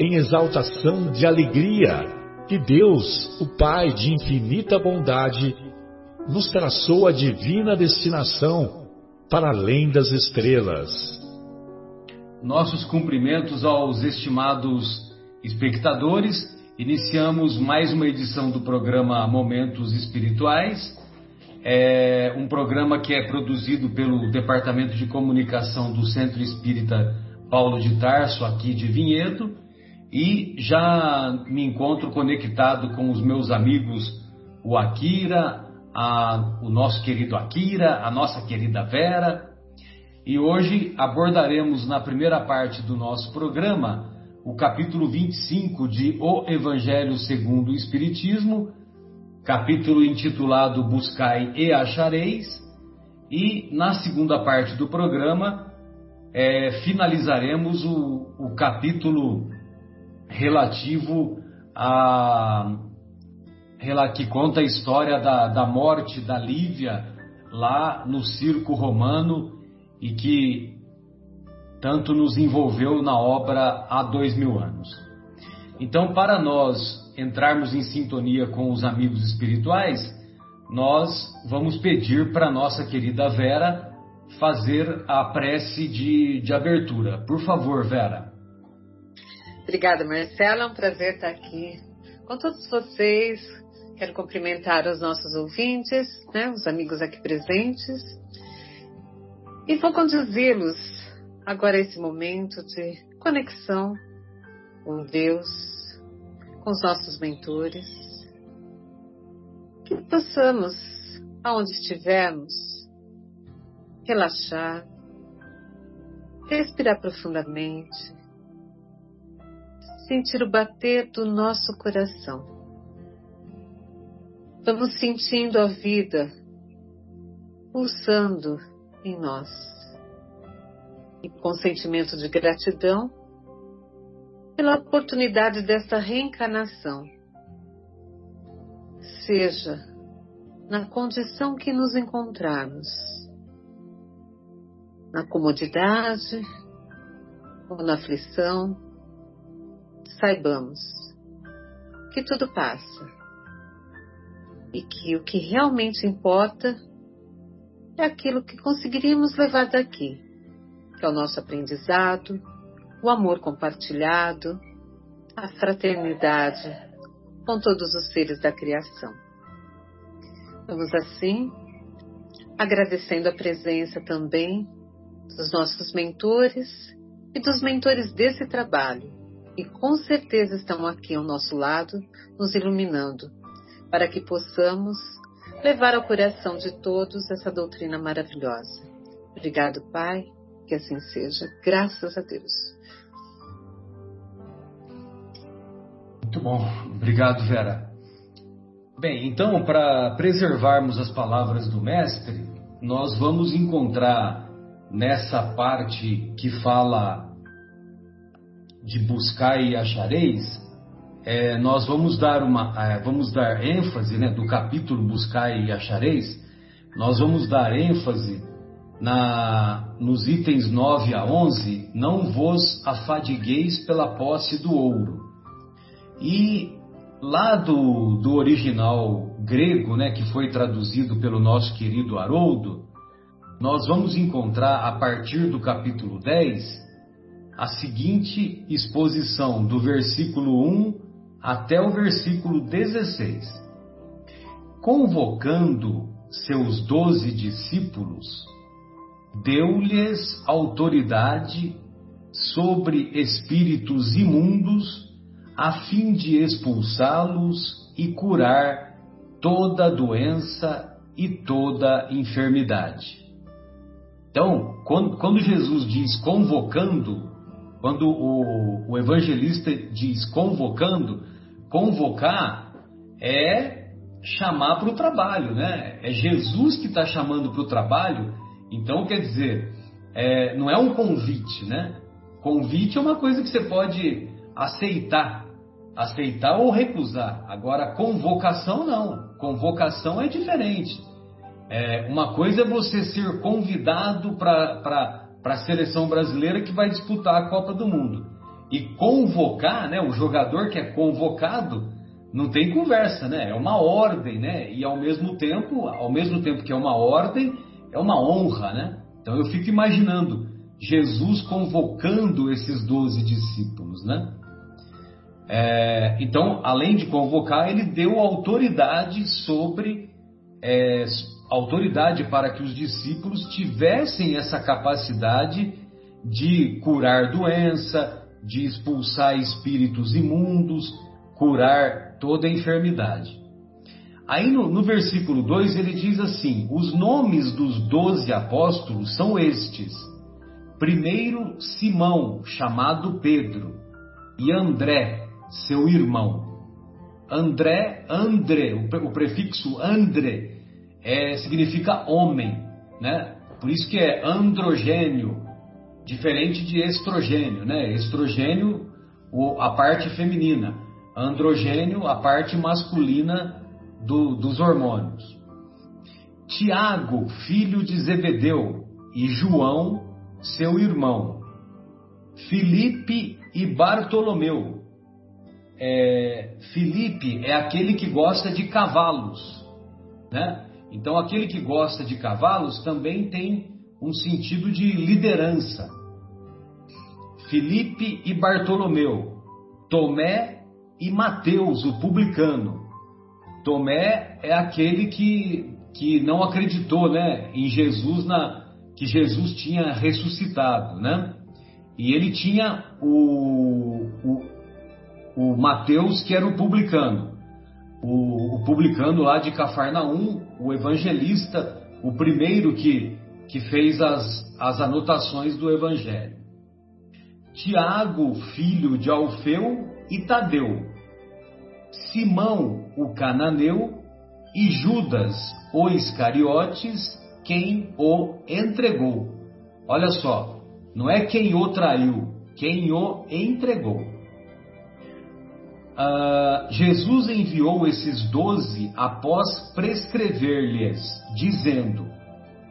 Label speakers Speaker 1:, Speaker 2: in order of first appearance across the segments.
Speaker 1: em exaltação de alegria que Deus, o Pai de infinita bondade, nos traçou a divina destinação para além das estrelas.
Speaker 2: Nossos cumprimentos aos estimados espectadores. Iniciamos mais uma edição do programa Momentos Espirituais, é um programa que é produzido pelo Departamento de Comunicação do Centro Espírita Paulo de Tarso, aqui de Vinhedo, e já me encontro conectado com os meus amigos, o Akira, a, o nosso querido Akira, a nossa querida Vera. E hoje abordaremos na primeira parte do nosso programa o capítulo 25 de O Evangelho segundo o Espiritismo, capítulo intitulado Buscai e Achareis. E na segunda parte do programa é, finalizaremos o, o capítulo relativo a que conta a história da, da morte da Lívia lá no circo romano e que tanto nos envolveu na obra há dois mil anos. Então, para nós entrarmos em sintonia com os amigos espirituais, nós vamos pedir para nossa querida Vera fazer a prece de, de abertura. Por favor, Vera.
Speaker 3: Obrigada, Marcela. É um prazer estar aqui com todos vocês. Quero cumprimentar os nossos ouvintes, né, os amigos aqui presentes. E vou conduzi-los agora a esse momento de conexão com Deus, com os nossos mentores. Que possamos, aonde estivermos, relaxar, respirar profundamente sentir o bater do nosso coração. Vamos sentindo a vida pulsando em nós. E com sentimento de gratidão pela oportunidade desta reencarnação. Seja na condição que nos encontrarmos, na comodidade ou na aflição, saibamos que tudo passa e que o que realmente importa é aquilo que conseguiríamos levar daqui, que é o nosso aprendizado, o amor compartilhado, a fraternidade com todos os seres da criação. Vamos assim, agradecendo a presença também dos nossos mentores e dos mentores desse trabalho, e com certeza estão aqui ao nosso lado, nos iluminando, para que possamos levar ao coração de todos essa doutrina maravilhosa. Obrigado, Pai, que assim seja, graças a Deus.
Speaker 2: Muito bom, obrigado, Vera. Bem, então, para preservarmos as palavras do Mestre, nós vamos encontrar nessa parte que fala de buscar e achareis, é, nós vamos dar uma, é, vamos dar ênfase, né, do capítulo buscar e achareis, nós vamos dar ênfase na, nos itens 9 a 11, não vos afadigueis pela posse do ouro. E lá do, do original grego, né, que foi traduzido pelo nosso querido Haroldo, nós vamos encontrar a partir do capítulo 10 a seguinte exposição do versículo 1 até o versículo 16. Convocando seus doze discípulos, deu-lhes autoridade sobre espíritos imundos, a fim de expulsá-los e curar toda doença e toda enfermidade. Então, quando, quando Jesus diz convocando, quando o, o evangelista diz convocando, convocar é chamar para o trabalho, né? É Jesus que está chamando para o trabalho. Então, quer dizer, é, não é um convite, né? Convite é uma coisa que você pode aceitar, aceitar ou recusar. Agora, convocação não. Convocação é diferente. É, uma coisa é você ser convidado para a seleção brasileira que vai disputar a Copa do Mundo. E convocar, né, o jogador que é convocado, não tem conversa, né? É uma ordem, né? E ao mesmo tempo, ao mesmo tempo que é uma ordem, é uma honra, né? Então eu fico imaginando Jesus convocando esses doze discípulos, né? É, então, além de convocar, ele deu autoridade sobre é, autoridade para que os discípulos tivessem essa capacidade de curar doença, de expulsar espíritos imundos, curar toda enfermidade. Aí no, no versículo 2 ele diz assim: os nomes dos doze apóstolos são estes. Primeiro, Simão, chamado Pedro, e André, seu irmão. André, André, o prefixo André é, significa homem, né? Por isso que é androgênio, diferente de estrogênio, né? Estrogênio, a parte feminina, androgênio, a parte masculina do, dos hormônios. Tiago, filho de Zebedeu, e João, seu irmão. Filipe e Bartolomeu. É, Filipe é aquele que gosta de cavalos, né? Então, aquele que gosta de cavalos também tem um sentido de liderança. Filipe e Bartolomeu, Tomé e Mateus, o publicano. Tomé é aquele que, que não acreditou né, em Jesus, na, que Jesus tinha ressuscitado. Né? E ele tinha o, o, o Mateus, que era o publicano o, o publicano lá de Cafarnaum, o evangelista, o primeiro que, que fez as, as anotações do evangelho. Tiago, filho de Alfeu e Tadeu, Simão, o cananeu, e Judas, o Iscariotes, quem o entregou. Olha só, não é quem o traiu, quem o entregou. Uh, Jesus enviou esses doze após prescrever-lhes, dizendo: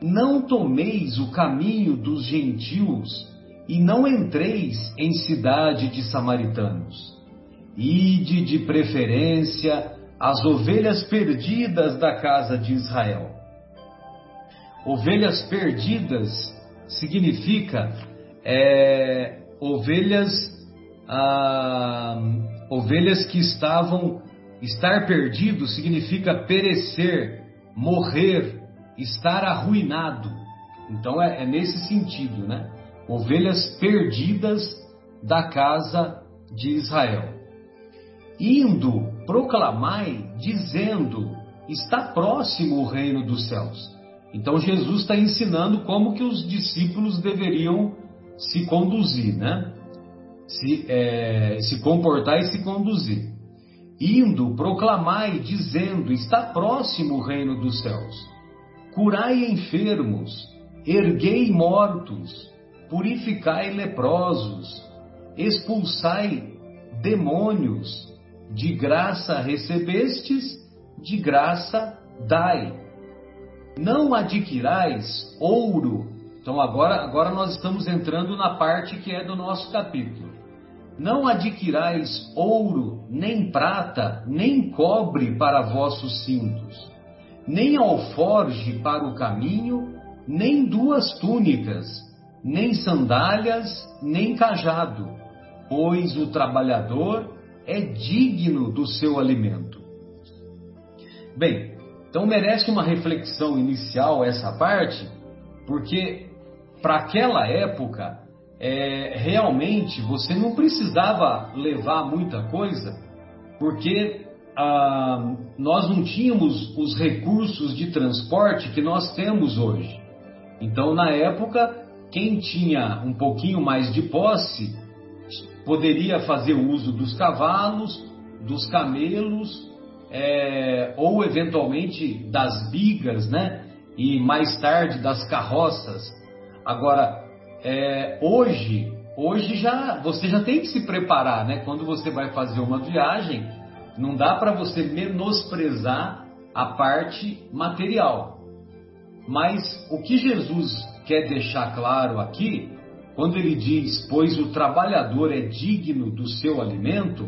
Speaker 2: Não tomeis o caminho dos gentios e não entreis em cidade de samaritanos. Ide de preferência as ovelhas perdidas da casa de Israel. Ovelhas perdidas significa é, ovelhas ah, Ovelhas que estavam. Estar perdido significa perecer, morrer, estar arruinado. Então é, é nesse sentido, né? Ovelhas perdidas da casa de Israel. Indo, proclamai, dizendo: está próximo o reino dos céus. Então Jesus está ensinando como que os discípulos deveriam se conduzir, né? Se, é, se comportar e se conduzir. Indo, proclamai, dizendo: Está próximo o reino dos céus. Curai enfermos, erguei mortos, purificai leprosos, expulsai demônios. De graça recebestes, de graça dai. Não adquirais ouro. Então agora, agora nós estamos entrando na parte que é do nosso capítulo. Não adquirais ouro, nem prata, nem cobre para vossos cintos, nem alforge para o caminho, nem duas túnicas, nem sandálias, nem cajado, pois o trabalhador é digno do seu alimento. Bem, então merece uma reflexão inicial essa parte, porque para aquela época é, realmente você não precisava levar muita coisa, porque ah, nós não tínhamos os recursos de transporte que nós temos hoje. Então, na época, quem tinha um pouquinho mais de posse poderia fazer uso dos cavalos, dos camelos, é, ou eventualmente das bigas, né? E mais tarde das carroças. Agora, é, hoje, hoje já você já tem que se preparar, né? Quando você vai fazer uma viagem, não dá para você menosprezar a parte material. Mas o que Jesus quer deixar claro aqui, quando ele diz, pois o trabalhador é digno do seu alimento,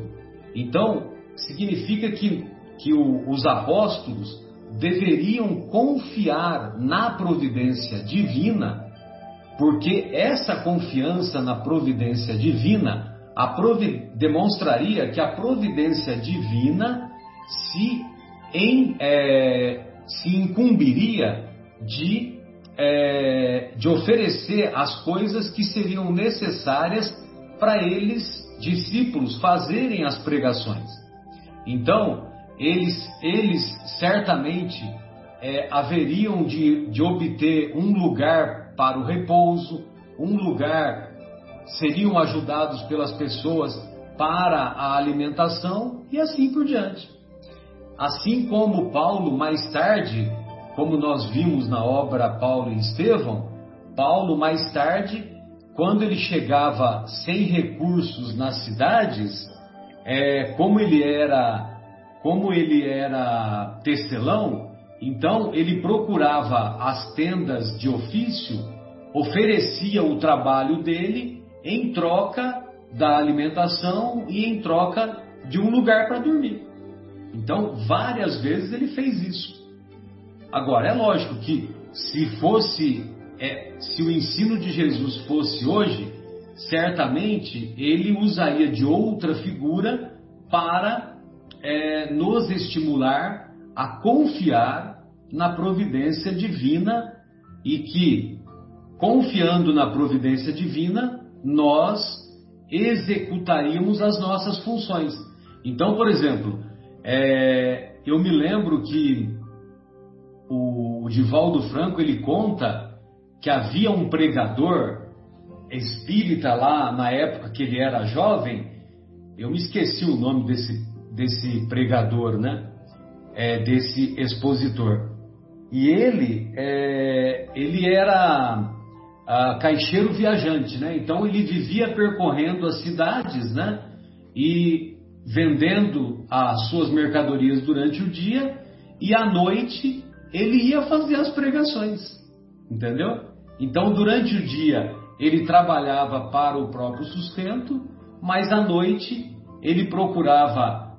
Speaker 2: então significa que, que o, os apóstolos deveriam confiar na providência divina, porque essa confiança na providência divina demonstraria que a providência divina se, em, é, se incumbiria de é, de oferecer as coisas que seriam necessárias para eles, discípulos, fazerem as pregações. Então, eles, eles certamente é, haveriam de, de obter um lugar para o repouso, um lugar, seriam ajudados pelas pessoas para a alimentação e assim por diante. Assim como Paulo, mais tarde, como nós vimos na obra Paulo e Estevão, Paulo mais tarde, quando ele chegava sem recursos nas cidades, é, como ele era como ele era tecelão, então ele procurava as tendas de ofício, oferecia o trabalho dele em troca da alimentação e em troca de um lugar para dormir. Então, várias vezes ele fez isso. Agora, é lógico que se fosse, é, se o ensino de Jesus fosse hoje, certamente ele usaria de outra figura para é, nos estimular a confiar na providência divina e que, confiando na providência divina, nós executaríamos as nossas funções. Então, por exemplo, é, eu me lembro que o Divaldo Franco ele conta que havia um pregador espírita lá na época que ele era jovem. Eu me esqueci o nome desse, desse pregador, né? É, desse expositor. E ele, é, ele era a, caixeiro viajante, né? Então ele vivia percorrendo as cidades, né? E vendendo as suas mercadorias durante o dia e à noite ele ia fazer as pregações, entendeu? Então, durante o dia, ele trabalhava para o próprio sustento, mas à noite ele procurava,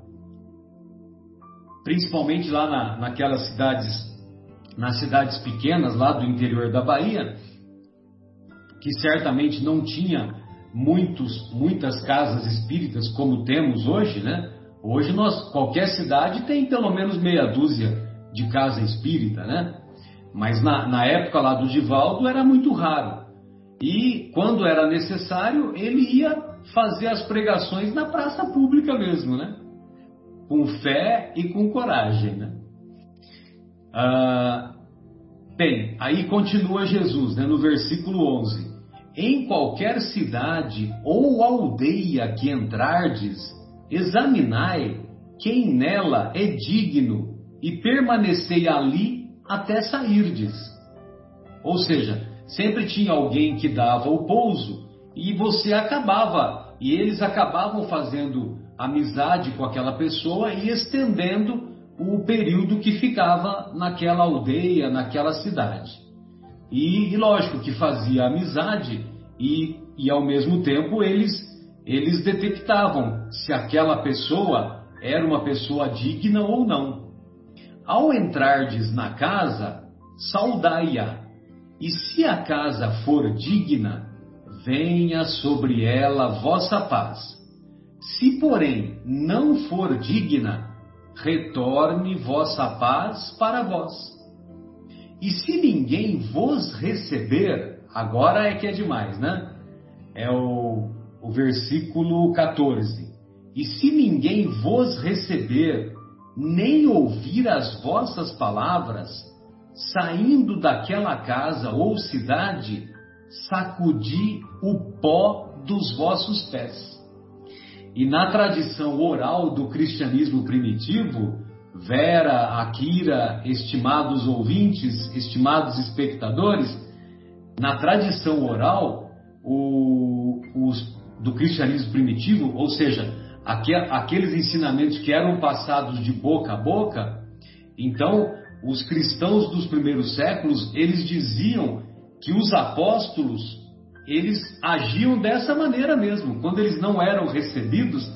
Speaker 2: principalmente lá na, naquelas cidades, nas cidades pequenas lá do interior da Bahia, que certamente não tinha muitos, muitas casas espíritas como temos hoje, né? Hoje nós, qualquer cidade tem pelo menos meia dúzia de casa espírita, né? Mas na, na época lá do Divaldo era muito raro. E quando era necessário, ele ia fazer as pregações na praça pública mesmo, né? Com fé e com coragem, né? Ah, bem, aí continua Jesus, né, no versículo 11: Em qualquer cidade ou aldeia que entrardes, examinai quem nela é digno e permanecei ali até sairdes. Ou seja, sempre tinha alguém que dava o pouso e você acabava, e eles acabavam fazendo amizade com aquela pessoa e estendendo o período que ficava naquela aldeia, naquela cidade. E, e lógico que fazia amizade e, e ao mesmo tempo eles, eles detectavam se aquela pessoa era uma pessoa digna ou não. Ao entrardes na casa, saudai-a, e se a casa for digna, venha sobre ela vossa paz. Se, porém, não for digna, retorne vossa paz para vós. E se ninguém vos receber, agora é que é demais, né? É o, o versículo 14. E se ninguém vos receber, nem ouvir as vossas palavras, saindo daquela casa ou cidade, sacudi o pó dos vossos pés. E na tradição oral do cristianismo primitivo, Vera, Akira, estimados ouvintes, estimados espectadores, na tradição oral o, os, do cristianismo primitivo, ou seja, aqueles ensinamentos que eram passados de boca a boca, então os cristãos dos primeiros séculos, eles diziam que os apóstolos eles agiam dessa maneira mesmo. Quando eles não eram recebidos,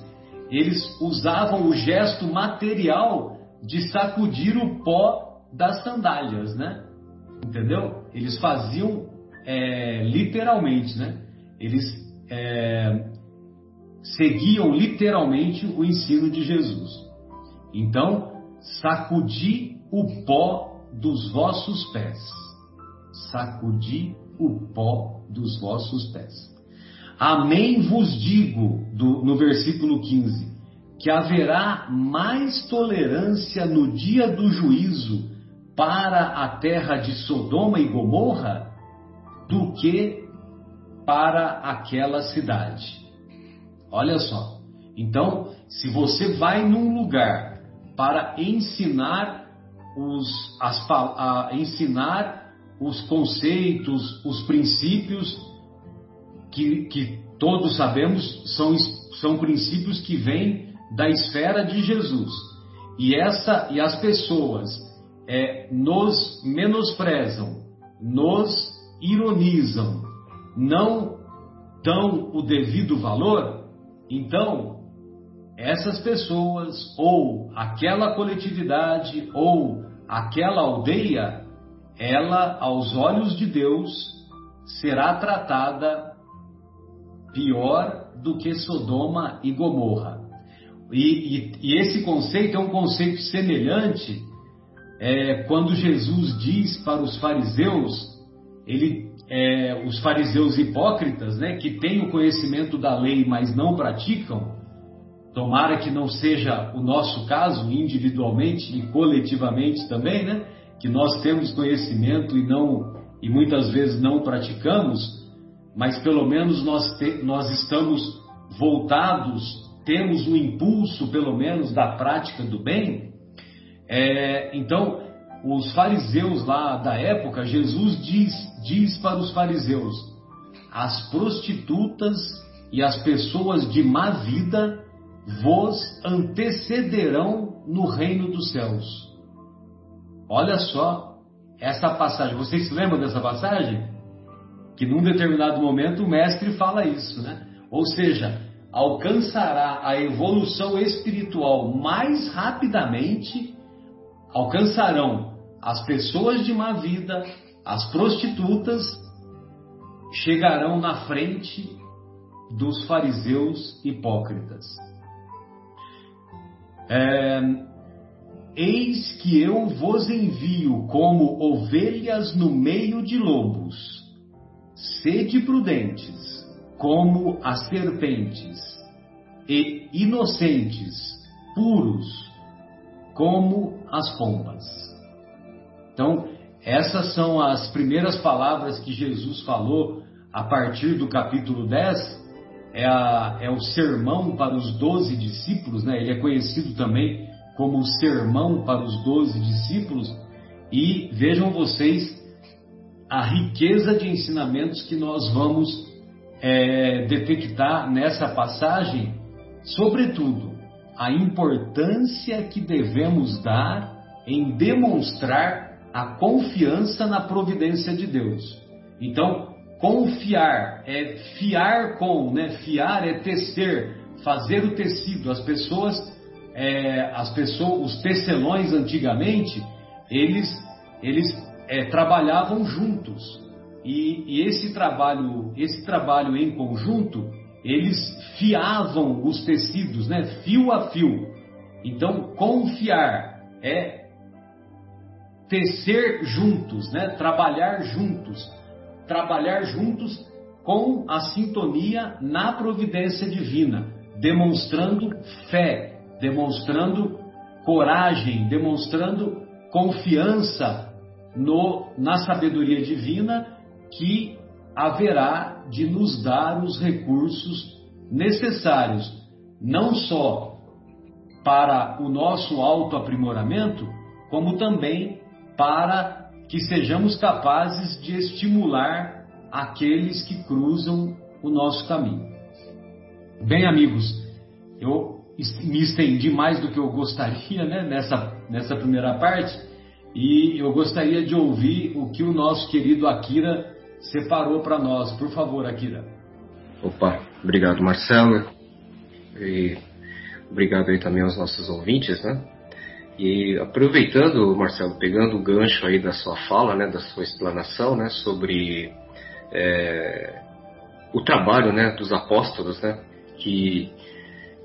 Speaker 2: eles usavam o gesto material de sacudir o pó das sandálias, né? Entendeu? Eles faziam é, literalmente, né? Eles é, seguiam literalmente o ensino de Jesus. Então, sacudi o pó dos vossos pés. Sacudi o pó dos vossos pés. Amém vos digo, do, no versículo 15, que haverá mais tolerância no dia do juízo para a terra de Sodoma e Gomorra do que para aquela cidade. Olha só. Então, se você vai num lugar para ensinar os, as, a, ensinar os conceitos, os princípios que, que todos sabemos são, são princípios que vêm da esfera de Jesus. E essa e as pessoas é, nos menosprezam, nos ironizam, não dão o devido valor, então essas pessoas ou aquela coletividade ou aquela aldeia ela, aos olhos de Deus, será tratada pior do que Sodoma e Gomorra. E, e, e esse conceito é um conceito semelhante é, quando Jesus diz para os fariseus, ele, é, os fariseus hipócritas, né, que têm o conhecimento da lei, mas não praticam, tomara que não seja o nosso caso, individualmente e coletivamente também, né? Que nós temos conhecimento e não e muitas vezes não praticamos, mas pelo menos nós, te, nós estamos voltados, temos o impulso, pelo menos, da prática do bem. É, então, os fariseus lá da época, Jesus diz, diz para os fariseus: as prostitutas e as pessoas de má vida vos antecederão no reino dos céus. Olha só essa passagem. Vocês se lembram dessa passagem? Que num determinado momento o mestre fala isso, né? Ou seja, alcançará a evolução espiritual mais rapidamente, alcançarão as pessoas de má vida, as prostitutas, chegarão na frente dos fariseus hipócritas. É, Eis que eu vos envio como ovelhas no meio de lobos. Sede prudentes, como as serpentes, e inocentes, puros, como as pombas. Então, essas são as primeiras palavras que Jesus falou a partir do capítulo 10. É, a, é o sermão para os doze discípulos, né? ele é conhecido também como sermão para os doze discípulos, e vejam vocês a riqueza de ensinamentos que nós vamos é, detectar nessa passagem, sobretudo a importância que devemos dar em demonstrar a confiança na providência de Deus. Então, confiar é fiar com, né? Fiar é tecer, fazer o tecido. As pessoas é, as pessoas, os tecelões antigamente, eles, eles é, trabalhavam juntos. E, e, esse trabalho, esse trabalho em conjunto, eles fiavam os tecidos, né? Fio a fio. Então, confiar é tecer juntos, né? Trabalhar juntos. Trabalhar juntos com a sintonia na providência divina, demonstrando fé, demonstrando coragem, demonstrando confiança no, na sabedoria divina que haverá de nos dar os recursos necessários, não só para o nosso autoaprimoramento, como também para que sejamos capazes de estimular aqueles que cruzam o nosso caminho. Bem, amigos, eu me estendi mais do que eu gostaria né, nessa, nessa primeira parte e eu gostaria de ouvir o que o nosso querido Akira separou para nós. Por favor, Akira.
Speaker 4: Opa, obrigado, Marcelo. E obrigado aí também aos nossos ouvintes, né? E aproveitando, Marcelo, pegando o gancho aí da sua fala, né, da sua explanação, né, sobre é, o trabalho, né, dos apóstolos, né, que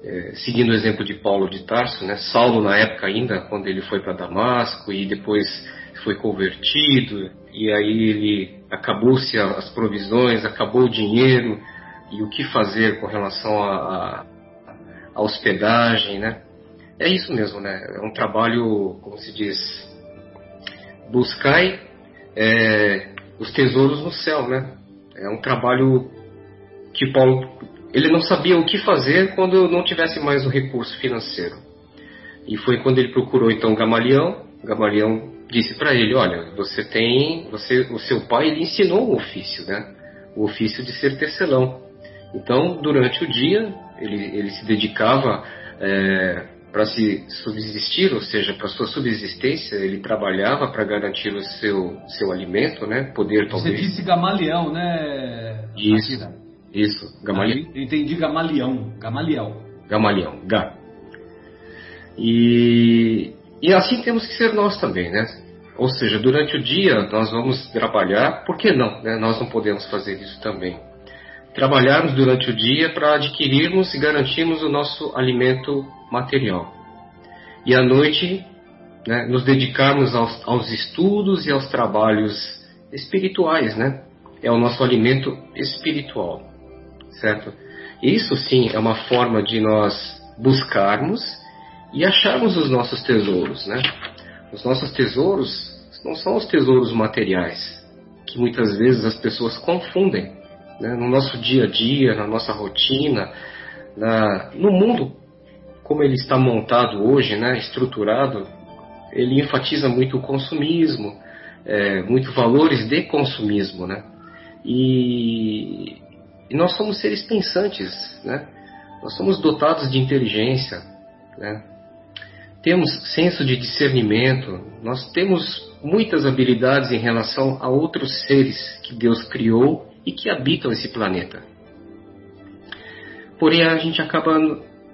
Speaker 4: é, seguindo o exemplo de Paulo de Tarso, né, Saulo na época ainda, quando ele foi para Damasco e depois foi convertido e aí ele acabou-se as provisões, acabou o dinheiro e o que fazer com relação a hospedagem, né? É isso mesmo, né? É um trabalho, como se diz, buscai é, os tesouros no céu, né? É um trabalho que Paulo, ele não sabia o que fazer quando não tivesse mais o recurso financeiro. E foi quando ele procurou então Gamalião. Gamalião disse para ele, olha, você tem, você, o seu pai ele ensinou um ofício, né? O ofício de ser tecelão. Então, durante o dia, ele, ele se dedicava é, para se subsistir, ou seja, para sua subsistência, ele trabalhava para garantir o seu, seu alimento, né? Poder talvez.
Speaker 2: Você disse Gamaliel, né?
Speaker 4: Isso. Isso,
Speaker 2: Gamaliel. Ah, entendi Gamalião, Gamaliel.
Speaker 4: Gamaliel, Gá. E, e assim temos que ser nós também, né? Ou seja, durante o dia nós vamos trabalhar, por que não? Né? Nós não podemos fazer isso também. Trabalharmos durante o dia para adquirirmos e garantirmos o nosso alimento material. E à noite, né, nos dedicarmos aos, aos estudos e aos trabalhos espirituais, né? É o nosso alimento espiritual, certo? Isso sim é uma forma de nós buscarmos e acharmos os nossos tesouros, né? Os nossos tesouros não são os tesouros materiais, que muitas vezes as pessoas confundem né? no nosso dia a dia, na nossa rotina, na, no mundo como ele está montado hoje, né, estruturado, ele enfatiza muito o consumismo, é, muito valores de consumismo, né? E, e, nós somos seres pensantes, né? Nós somos dotados de inteligência, né? Temos senso de discernimento, nós temos muitas habilidades em relação a outros seres que Deus criou e que habitam esse planeta. Porém, a gente acaba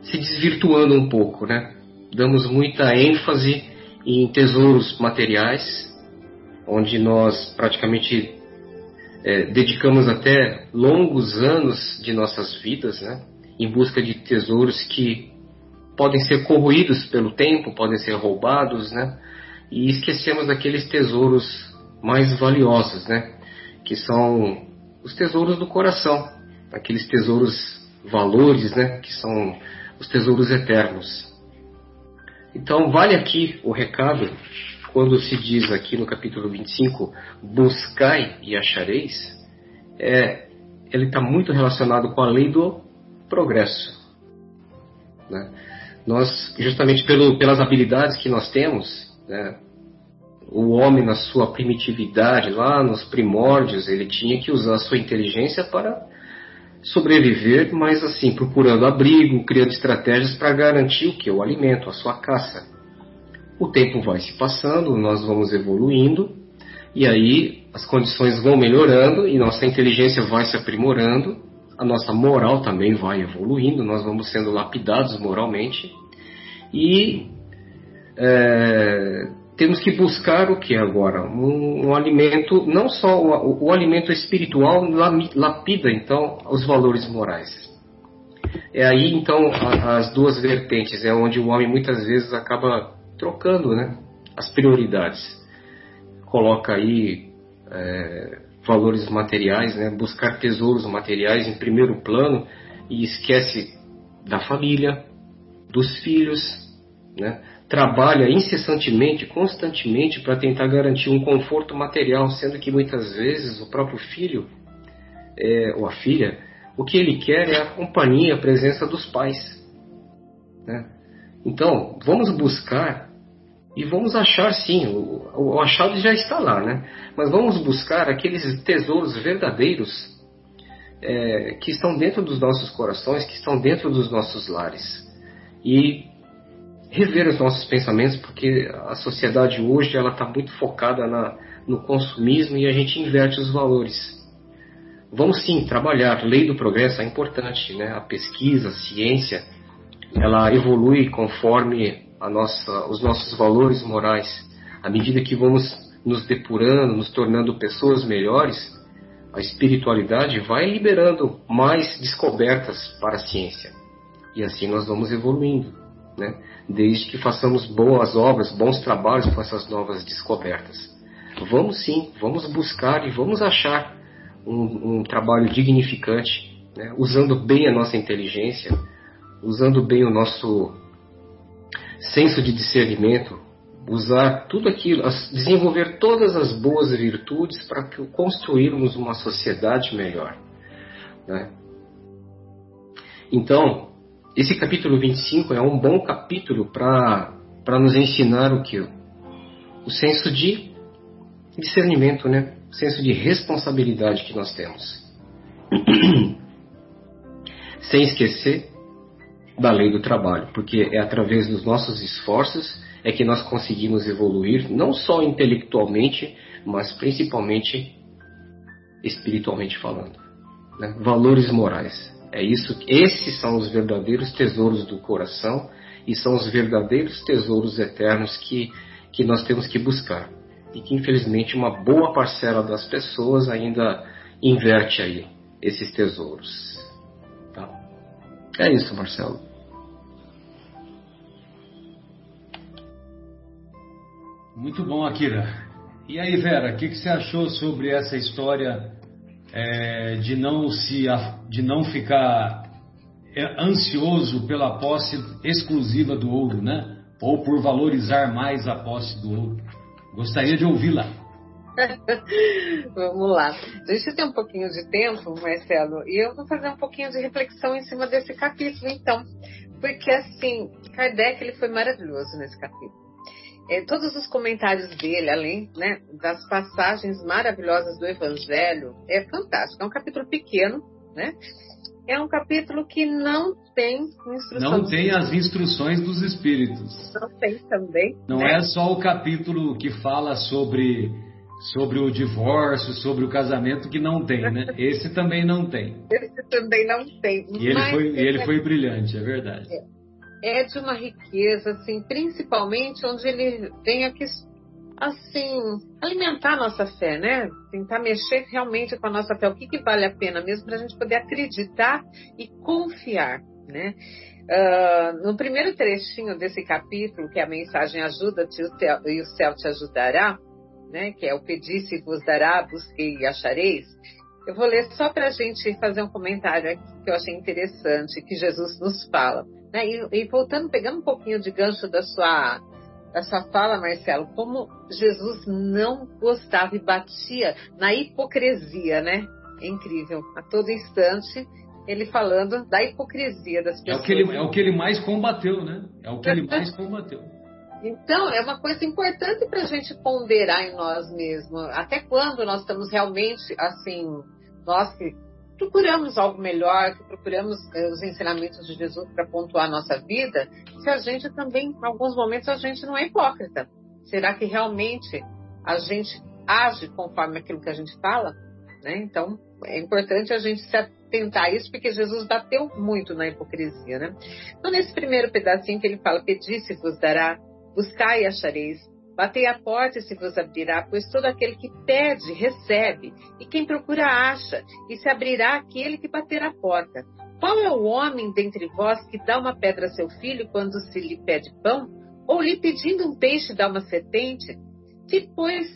Speaker 4: se desvirtuando um pouco, né? Damos muita ênfase em tesouros materiais, onde nós praticamente é, dedicamos até longos anos de nossas vidas, né? Em busca de tesouros que podem ser corroídos pelo tempo, podem ser roubados, né? E esquecemos daqueles tesouros mais valiosos, né? Que são os tesouros do coração, aqueles tesouros valores, né? Que são os tesouros eternos. Então, vale aqui o recado quando se diz aqui no capítulo 25: buscai e achareis. É, ele está muito relacionado com a lei do progresso. Né? Nós, justamente pelo, pelas habilidades que nós temos, né? o homem na sua primitividade, lá nos primórdios, ele tinha que usar a sua inteligência para sobreviver, mas assim, procurando abrigo, criando estratégias para garantir o que? O alimento, a sua caça. O tempo vai se passando, nós vamos evoluindo, e aí as condições vão melhorando e nossa inteligência vai se aprimorando, a nossa moral também vai evoluindo, nós vamos sendo lapidados moralmente, e é, temos que buscar o que agora? Um, um, alimento, não só o, o, alimento espiritual lapida então os valores morais. É aí então a, as duas vertentes, é onde o homem muitas vezes acaba trocando né, as prioridades. Coloca aí é, valores materiais, né, buscar tesouros materiais em primeiro plano e esquece da família, dos filhos, né, trabalha incessantemente, constantemente para tentar garantir um conforto material, sendo que muitas vezes o próprio filho é, ou a filha, o que ele quer é a companhia, a presença dos pais. Né? Então, vamos buscar e vamos achar sim, o, o achado já está lá, né? Mas vamos buscar aqueles tesouros verdadeiros é, que estão dentro dos nossos corações, que estão dentro dos nossos lares. E rever os nossos pensamentos, porque a sociedade hoje ela está muito focada na, no consumismo e a gente inverte os valores. Vamos sim trabalhar. Lei do progresso é importante, né? A pesquisa, a ciência, ela evolui conforme nossa, os nossos valores morais. À medida que vamos nos depurando, nos tornando pessoas melhores, a espiritualidade vai liberando mais descobertas para a ciência. E assim nós vamos evoluindo, né? desde que façamos boas obras, bons trabalhos com essas novas descobertas. Vamos sim, vamos buscar e vamos achar um, um trabalho dignificante, né? usando bem a nossa inteligência, usando bem o nosso senso de discernimento, usar tudo aquilo, desenvolver todas as boas virtudes para construirmos uma sociedade melhor. Né? Então, esse capítulo 25 é um bom capítulo para nos ensinar o que? O senso de discernimento, né? o senso de responsabilidade que nós temos. Sem esquecer da lei do trabalho, porque é através dos nossos esforços é que nós conseguimos evoluir, não só intelectualmente, mas principalmente espiritualmente falando. Né? Valores morais. É isso, esses são os verdadeiros tesouros do coração e são os verdadeiros tesouros eternos que, que nós temos que buscar. E que infelizmente uma boa parcela das pessoas ainda inverte aí esses tesouros. Tá? É isso, Marcelo.
Speaker 2: Muito bom, Akira. E aí, Vera, o que, que, você achou sobre essa história é, de não se de não ficar é, ansioso pela posse exclusiva do ouro, né? Ou por valorizar mais a posse do ouro? Gostaria de ouvi-la.
Speaker 3: Vamos lá. A gente tem um pouquinho de tempo, Marcelo, e eu vou fazer um pouquinho de reflexão em cima desse capítulo, então. Porque, assim, Kardec ele foi maravilhoso nesse capítulo é, todos os comentários dele, além né, das passagens maravilhosas do Evangelho, é fantástico. É um capítulo pequeno, né? É um capítulo que não tem instruções.
Speaker 2: Não tem as instruções dos Espíritos.
Speaker 3: Não tem também.
Speaker 2: Não né? é só o capítulo que fala sobre sobre o divórcio, sobre o casamento que não tem, né? Esse também não tem.
Speaker 3: Esse também não tem.
Speaker 2: E ele foi, ele foi brilhante, é verdade. É
Speaker 3: é de uma riqueza, assim, principalmente onde ele vem aqui, assim, alimentar a nossa fé, né? Tentar mexer realmente com a nossa fé. O que, que vale a pena mesmo para a gente poder acreditar e confiar, né? Uh, no primeiro trechinho desse capítulo, que é a mensagem ajuda-te e o céu te ajudará, né? Que é o pedisse vos dará, busquei e achareis. Eu vou ler só para a gente fazer um comentário aqui que eu achei interessante, que Jesus nos fala. Né? E, e, voltando, pegando um pouquinho de gancho da sua, da sua fala, Marcelo, como Jesus não gostava e batia na hipocrisia, né? É incrível. A todo instante, ele falando da hipocrisia das pessoas.
Speaker 2: É o que ele, é o que ele mais combateu, né? É o que ele mais combateu.
Speaker 3: Então, é uma coisa importante para a gente ponderar em nós mesmos. Até quando nós estamos realmente, assim, nós que procuramos algo melhor, que procuramos eh, os ensinamentos de Jesus para pontuar a nossa vida, se a gente também, em alguns momentos, a gente não é hipócrita. Será que realmente a gente age conforme aquilo que a gente fala? Né? Então, é importante a gente se atentar a isso, porque Jesus bateu muito na hipocrisia. Né? Então, nesse primeiro pedacinho que ele fala, pedisse vos dará, buscai e achareis, Batei a porta e se vos abrirá, pois todo aquele que pede, recebe, e quem procura, acha, e se abrirá aquele que bater a porta. Qual é o homem dentre vós que dá uma pedra a seu filho quando se lhe pede pão? Ou lhe pedindo um peixe dá uma serpente? Que pois,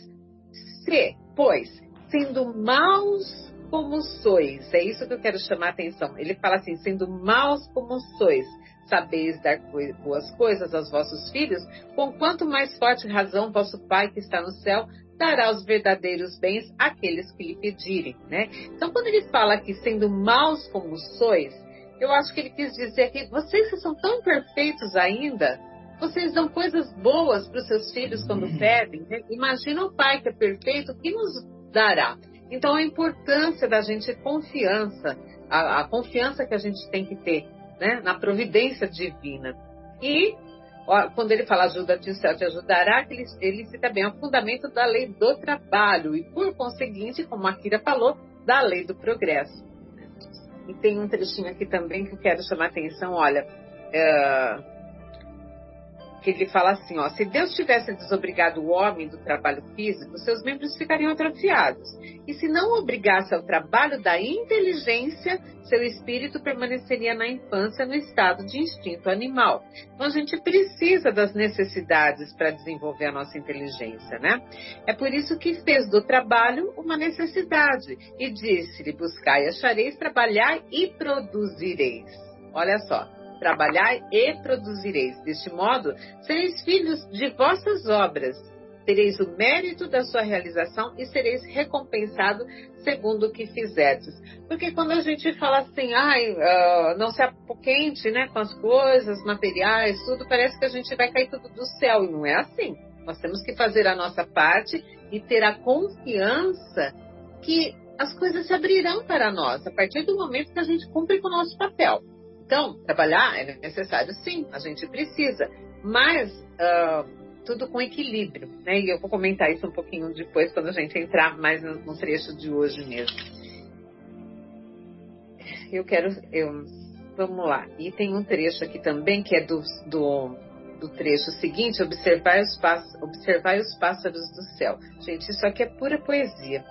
Speaker 3: se, pois, sendo maus como sois, é isso que eu quero chamar a atenção. Ele fala assim, sendo maus como sois, sabeis dar boas coisas aos vossos filhos, com quanto mais forte razão vosso Pai que está no céu dará os verdadeiros bens àqueles que lhe pedirem, né? Então, quando ele fala que sendo maus como sois, eu acho que ele quis dizer que vocês que são tão perfeitos ainda, vocês dão coisas boas para os seus filhos quando uhum. pedem. Né? Imagina o pai que é perfeito, o que nos dará? Então, a importância da gente confiança, a, a confiança que a gente tem que ter né, na providência divina. E quando ele fala ajuda-te, o céu te ajudará, ele, ele cita bem o fundamento da lei do trabalho e, por conseguinte, como a Kira falou, da lei do progresso. E tem um trechinho aqui também que eu quero chamar a atenção, olha, é, que ele fala assim, ó, se Deus tivesse desobrigado o homem do trabalho físico, seus membros ficariam atrofiados. E se não obrigasse ao trabalho da inteligência, seu espírito permaneceria na infância no estado de instinto animal. Então a gente precisa das necessidades para desenvolver a nossa inteligência, né? É por isso que fez do trabalho uma necessidade e disse-lhe: buscai, achareis, trabalhar e produzireis. Olha só, trabalhai e produzireis. Deste modo, sereis filhos de vossas obras. Tereis o mérito da sua realização e sereis recompensado segundo o que fizerdes. Porque quando a gente fala assim, ai, uh, não se apoquente né, com as coisas materiais, tudo, parece que a gente vai cair tudo do céu. E não é assim. Nós temos que fazer a nossa parte e ter a confiança que as coisas se abrirão para nós a partir do momento que a gente cumpre com o nosso papel. Então, trabalhar é necessário, sim, a gente precisa, mas uh, tudo com equilíbrio, né? E eu vou comentar isso um pouquinho depois, quando a gente entrar mais no, trecho de hoje mesmo. Eu quero, eu, vamos lá. E tem um trecho aqui também que é do, do, do trecho seguinte: observar os, observar os pássaros do céu. Gente, isso aqui é pura poesia.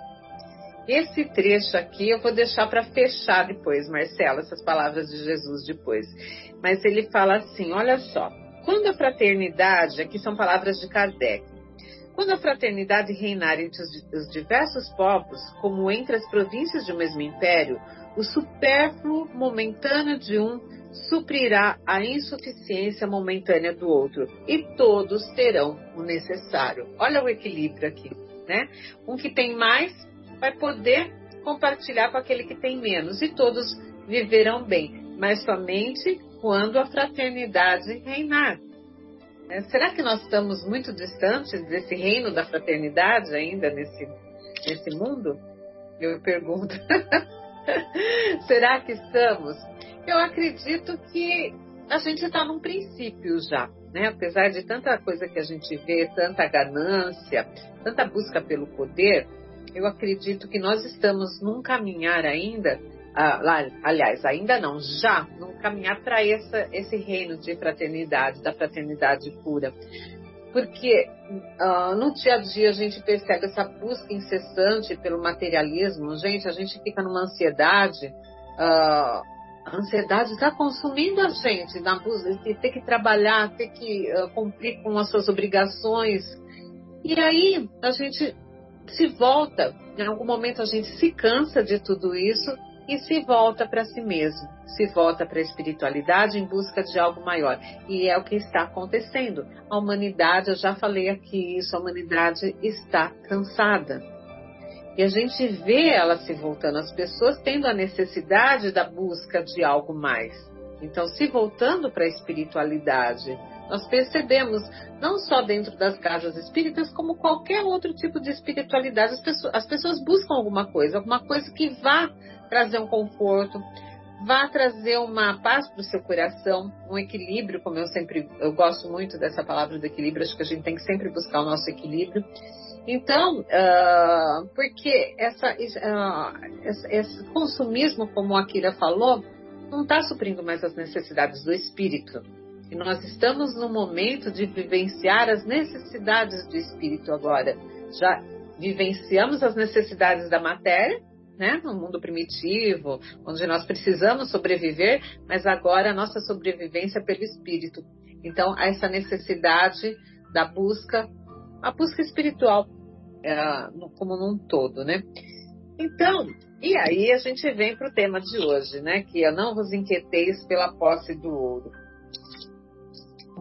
Speaker 3: Esse trecho aqui eu vou deixar para fechar depois, Marcela, essas palavras de Jesus depois. Mas ele fala assim: olha só, quando a fraternidade, aqui são palavras de Kardec, quando a fraternidade reinar entre os diversos povos, como entre as províncias de um mesmo império, o supérfluo momentâneo de um suprirá a insuficiência momentânea do outro, e todos terão o necessário. Olha o equilíbrio aqui, né? Um que tem mais vai poder compartilhar com aquele que tem menos e todos viverão bem, mas somente quando a fraternidade reinar. É, será que nós estamos muito distantes desse reino da fraternidade ainda nesse, nesse mundo? Eu pergunto. será que estamos? Eu acredito que a gente está num princípio já, né? Apesar de tanta coisa que a gente vê, tanta ganância, tanta busca pelo poder, eu acredito que nós estamos num caminhar ainda, aliás, ainda não, já, num caminhar para esse reino de fraternidade, da fraternidade pura. Porque ah, no dia a dia a gente percebe essa busca incessante pelo materialismo, gente, a gente fica numa ansiedade. Ah, a ansiedade está consumindo a gente na busca de ter que trabalhar, ter que uh, cumprir com as suas obrigações. E aí a gente se volta, em algum momento a gente se cansa de tudo isso e se volta para si mesmo, se volta para a espiritualidade em busca de algo maior. E é o que está acontecendo. A humanidade, eu já falei aqui isso, a humanidade está cansada. E a gente vê ela se voltando, as pessoas tendo a necessidade da busca de algo mais. Então, se voltando para a espiritualidade, nós percebemos, não só dentro das casas espíritas, como qualquer outro tipo de espiritualidade, as pessoas, as pessoas buscam alguma coisa, alguma coisa que vá trazer um conforto, vá trazer uma paz para o seu coração, um equilíbrio, como eu sempre, eu gosto muito dessa palavra do equilíbrio, acho que a gente tem que sempre buscar o nosso equilíbrio. Então, uh, porque essa, uh, esse consumismo, como a Kira falou, não está suprindo mais as necessidades do espírito. E nós estamos no momento de vivenciar as necessidades do espírito agora. Já vivenciamos as necessidades da matéria, né, no mundo primitivo, onde nós precisamos sobreviver, mas agora a nossa sobrevivência é pelo espírito. Então, há essa necessidade da busca, a busca espiritual é, como num todo, né? Então, e aí a gente vem para o tema de hoje, né? Que é não vos inquieteis pela posse do ouro.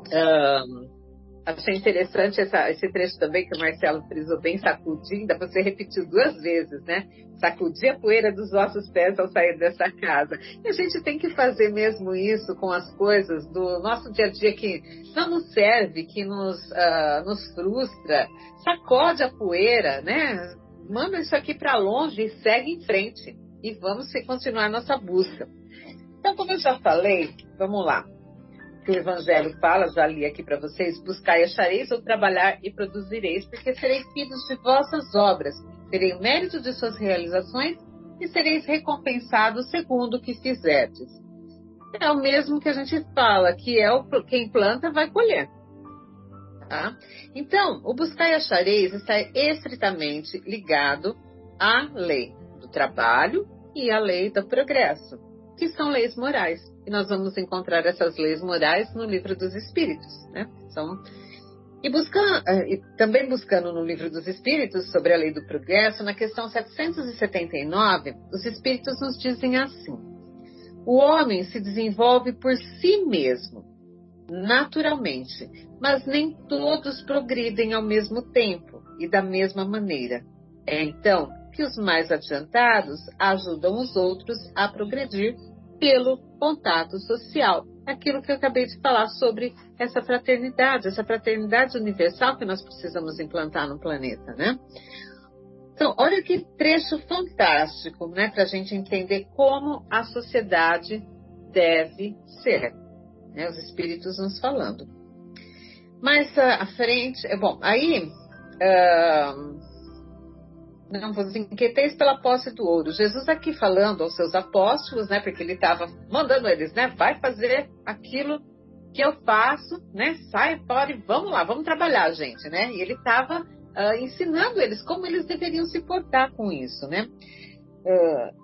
Speaker 3: Um, achei interessante essa, esse trecho também que o Marcelo frisou bem, sacudindo, você repetiu duas vezes, né? Sacudir a poeira dos vossos pés ao sair dessa casa. E a gente tem que fazer mesmo isso com as coisas do nosso dia a dia que não nos serve, que nos, uh, nos frustra. Sacode a poeira, né? manda isso aqui para longe e segue em frente. E vamos continuar nossa busca. Então, como eu já falei, vamos lá. O Evangelho fala, já li aqui para vocês: buscai achareis, ou trabalhar e produzireis, porque sereis filhos de vossas obras, terei mérito de suas realizações e sereis recompensados segundo o que fizerdes. É o mesmo que a gente fala, que é o quem planta vai colher. Tá? Então, o buscar e achareis está estritamente ligado à lei do trabalho e à lei do progresso, que são leis morais. E nós vamos encontrar essas leis morais no livro dos Espíritos. Né? São e, buscando, eh, e também buscando no Livro dos Espíritos sobre a lei do progresso, na questão 779, os Espíritos nos dizem assim: o homem se desenvolve por si mesmo, naturalmente, mas nem todos progridem ao mesmo tempo e da mesma maneira. É então que os mais adiantados ajudam os outros a progredir pelo contato social. Aquilo que eu acabei de falar sobre essa fraternidade, essa fraternidade universal que nós precisamos implantar no planeta, né? Então, olha que trecho fantástico, né, para a gente entender como a sociedade deve ser né, os espíritos nos falando. Mais à frente, é bom, aí uh, não vos inquieteis pela posse do ouro. Jesus aqui falando aos seus apóstolos, né, porque ele estava mandando eles, né, vai fazer aquilo que eu faço, né, sai fora e vamos lá, vamos trabalhar, gente, né, e ele estava uh, ensinando eles como eles deveriam se portar com isso, né. Uh,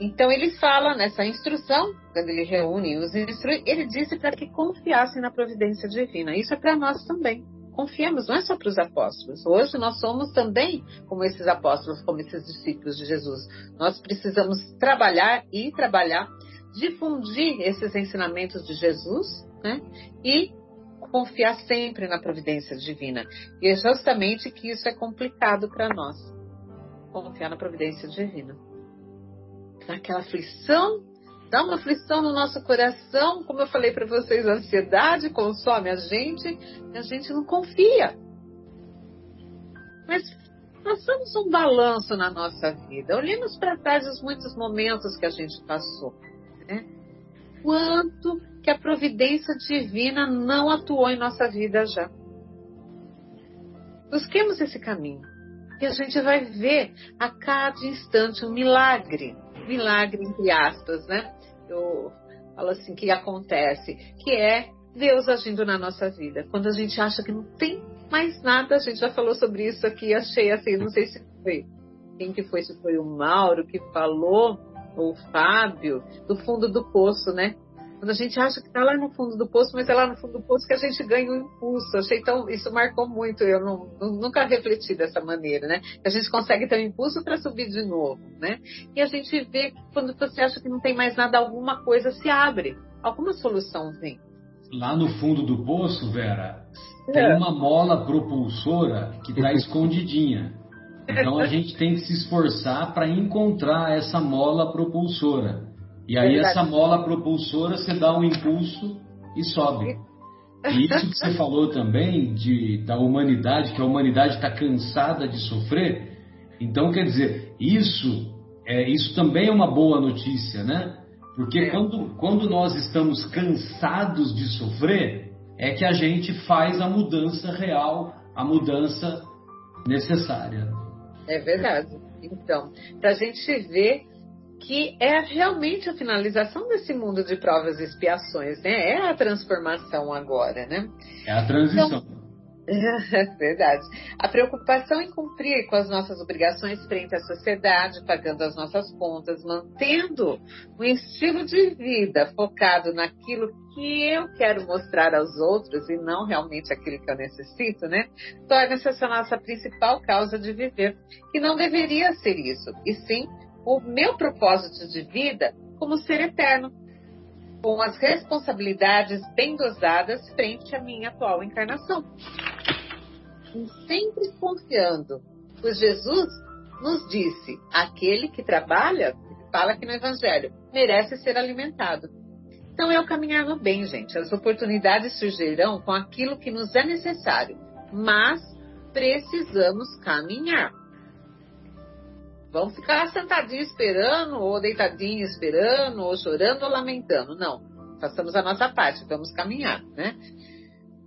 Speaker 3: então ele fala nessa instrução, quando ele reúne os instruídos, ele disse para que confiassem na providência divina. Isso é para nós também. Confiemos, não é só para os apóstolos. Hoje nós somos também como esses apóstolos, como esses discípulos de Jesus. Nós precisamos trabalhar e trabalhar, difundir esses ensinamentos de Jesus, né? E confiar sempre na providência divina. E é justamente que isso é complicado para nós. Confiar na providência divina naquela aflição, dá uma aflição no nosso coração, como eu falei para vocês, a ansiedade consome a gente e a gente não confia. Mas façamos um balanço na nossa vida, olhemos para trás os muitos momentos que a gente passou. Né? Quanto que a providência divina não atuou em nossa vida já. Busquemos esse caminho. E a gente vai ver a cada instante um milagre milagre, entre aspas, né? Eu falo assim, que acontece, que é Deus agindo na nossa vida. Quando a gente acha que não tem mais nada, a gente já falou sobre isso aqui, achei assim, não sei se foi quem que foi, se foi o Mauro que falou, ou o Fábio, do fundo do poço, né? Quando a gente acha que está lá no fundo do poço, mas é lá no fundo do poço que a gente ganha um impulso. Achei tão, isso marcou muito. Eu não, nunca refleti dessa maneira, né? A gente consegue ter um impulso para subir de novo, né? E a gente vê que quando você acha que não tem mais nada, alguma coisa se abre, alguma solução vem.
Speaker 2: Lá no fundo do poço, Vera, tem é. uma mola propulsora que está escondidinha. Então a gente tem que se esforçar para encontrar essa mola propulsora. E aí Verdade. essa mola propulsora você dá um impulso e sobe. E isso que você falou também de, da humanidade, que a humanidade está cansada de sofrer. Então, quer dizer, isso, é, isso também é uma boa notícia, né? Porque é. quando, quando nós estamos cansados de sofrer, é que a gente faz a mudança real, a mudança necessária.
Speaker 3: É verdade. Então, para a gente ver que é realmente a finalização desse mundo de provas e expiações, né? É a transformação agora, né?
Speaker 2: É a transição. Então,
Speaker 3: É verdade. A preocupação em cumprir com as nossas obrigações frente à sociedade, pagando as nossas contas, mantendo um estilo de vida focado naquilo que eu quero mostrar aos outros e não realmente aquilo que eu necessito, né? Torna-se essa nossa principal causa de viver, que não deveria ser isso, e sim o meu propósito de vida como ser eterno, com as responsabilidades bem dosadas frente à minha atual encarnação. E sempre confiando, pois Jesus nos disse: aquele que trabalha, fala aqui no Evangelho, merece ser alimentado. Então é o caminhar no bem, gente. As oportunidades surgirão com aquilo que nos é necessário, mas precisamos caminhar. Vamos ficar sentadinho esperando, ou deitadinho esperando, ou chorando ou lamentando. Não. Façamos a nossa parte, vamos caminhar, né?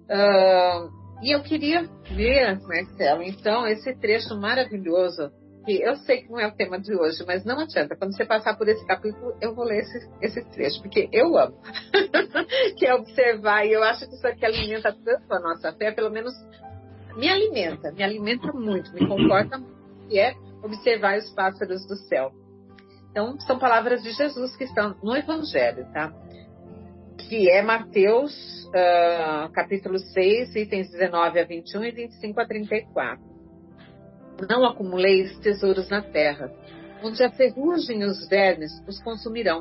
Speaker 3: Uh, e eu queria ver, Marcelo, então, esse trecho maravilhoso, que eu sei que não é o tema de hoje, mas não adianta. Quando você passar por esse capítulo, eu vou ler esse, esse trecho, porque eu amo. que é observar, e eu acho que isso aqui alimenta tanto a nossa fé, pelo menos me alimenta, me alimenta muito, me conforta muito, que é observar os pássaros do céu. Então, são palavras de Jesus que estão no Evangelho, tá? Que é Mateus, uh, capítulo 6, itens 19 a 21 e 25 a 34. Não acumuleis tesouros na terra, onde a ferrugem e os vermes os consumirão,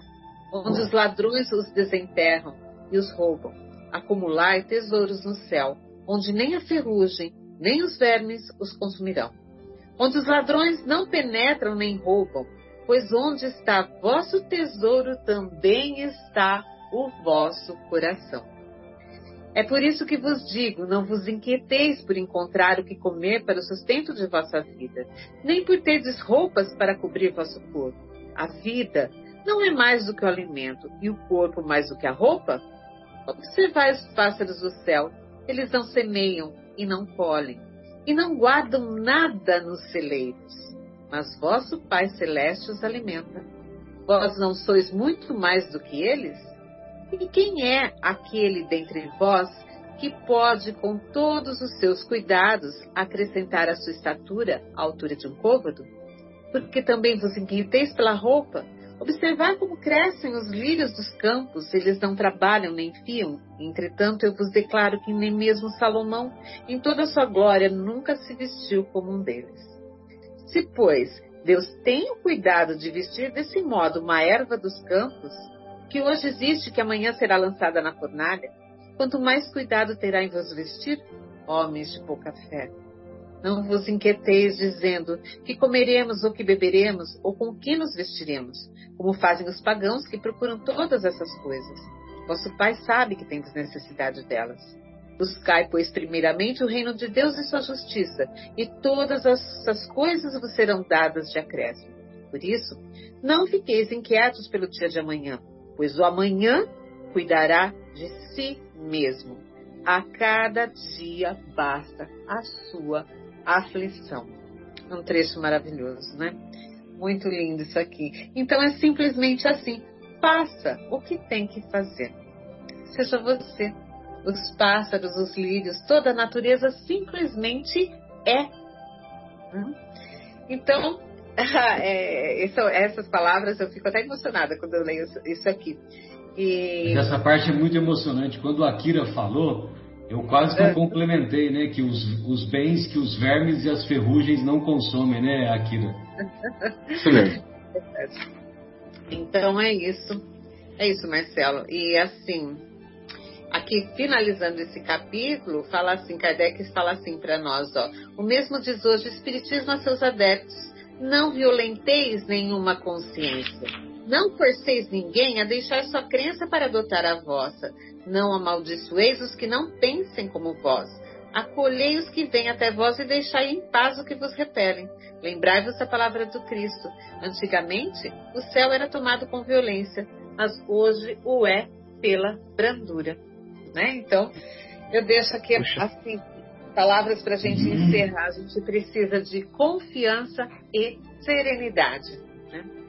Speaker 3: onde os ladrões os desenterram e os roubam. Acumulai tesouros no céu, onde nem a ferrugem, nem os vermes os consumirão onde os ladrões não penetram nem roubam, pois onde está vosso tesouro também está o vosso coração. É por isso que vos digo: não vos inquieteis por encontrar o que comer para o sustento de vossa vida, nem por terdes roupas para cobrir vosso corpo. A vida não é mais do que o alimento, e o corpo mais do que a roupa? Observai os pássaros do céu, eles não semeiam e não colhem e não guardam nada nos celeiros, mas vosso Pai Celeste os alimenta. Vós não sois muito mais do que eles? E quem é aquele dentre vós que pode, com todos os seus cuidados, acrescentar à sua estatura a altura de um côvado? Porque também vos inquieteis pela roupa? Observar como crescem os lírios dos campos, eles não trabalham nem fiam. Entretanto, eu vos declaro que nem mesmo Salomão, em toda a sua glória, nunca se vestiu como um deles. Se, pois, Deus tem o cuidado de vestir desse modo uma erva dos campos, que hoje existe que amanhã será lançada na fornalha, quanto mais cuidado terá em vos vestir, homens de pouca fé. Não vos inquieteis dizendo que comeremos ou que beberemos ou com que nos vestiremos, como fazem os pagãos que procuram todas essas coisas. Vosso Pai sabe que tendes necessidade delas. Buscai, pois, primeiramente o reino de Deus e sua justiça, e todas essas coisas vos serão dadas de acréscimo. Por isso, não fiqueis inquietos pelo dia de amanhã, pois o amanhã cuidará de si mesmo. A cada dia basta a sua aflição. Um trecho maravilhoso, né? Muito lindo isso aqui. Então é simplesmente assim: faça o que tem que fazer. Seja você, os pássaros, os lírios, toda a natureza simplesmente é. Hum? Então, é, essas palavras eu fico até emocionada quando eu leio isso aqui.
Speaker 2: E... Essa parte é muito emocionante. Quando a Akira falou, eu quase que eu é. complementei, né? Que os, os bens que os vermes e as ferrugens não consomem, né, Akira?
Speaker 3: Isso mesmo. Então é isso. É isso, Marcelo. E assim, aqui finalizando esse capítulo, fala assim, Kardec fala assim para nós, ó. O mesmo diz hoje o Espiritismo a seus adeptos. Não violenteis nenhuma consciência. Não forceis ninguém a deixar sua crença para adotar a vossa não amaldiçoeis os que não pensem como vós. Acolhei os que vêm até vós e deixai em paz o que vos repelem. Lembrai-vos da palavra do Cristo. Antigamente, o céu era tomado com violência, mas hoje o é pela brandura. Né? Então, eu deixo aqui assim palavras para a gente encerrar. A gente precisa de confiança e serenidade.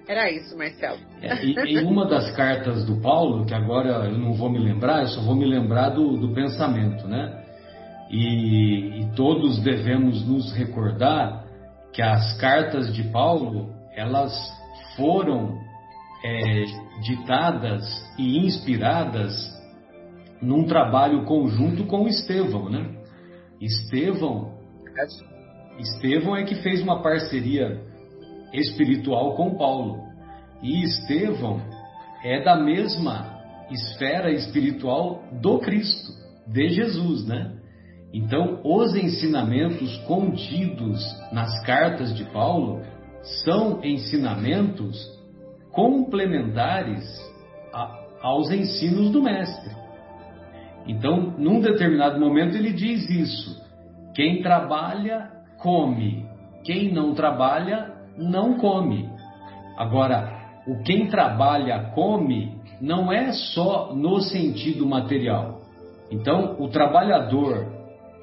Speaker 3: Era isso, Marcelo.
Speaker 2: É, em uma das cartas do Paulo, que agora eu não vou me lembrar, eu só vou me lembrar do, do pensamento, né? E, e todos devemos nos recordar que as cartas de Paulo elas foram é, ditadas e inspiradas num trabalho conjunto com Estevão, né? Estevão, Estevão é que fez uma parceria espiritual com Paulo. E Estevão é da mesma esfera espiritual do Cristo, de Jesus, né? Então, os ensinamentos contidos nas cartas de Paulo são ensinamentos complementares a, aos ensinos do Mestre. Então, num determinado momento, ele diz isso: quem trabalha, come, quem não trabalha, não come. Agora, o quem trabalha, come, não é só no sentido material. Então, o trabalhador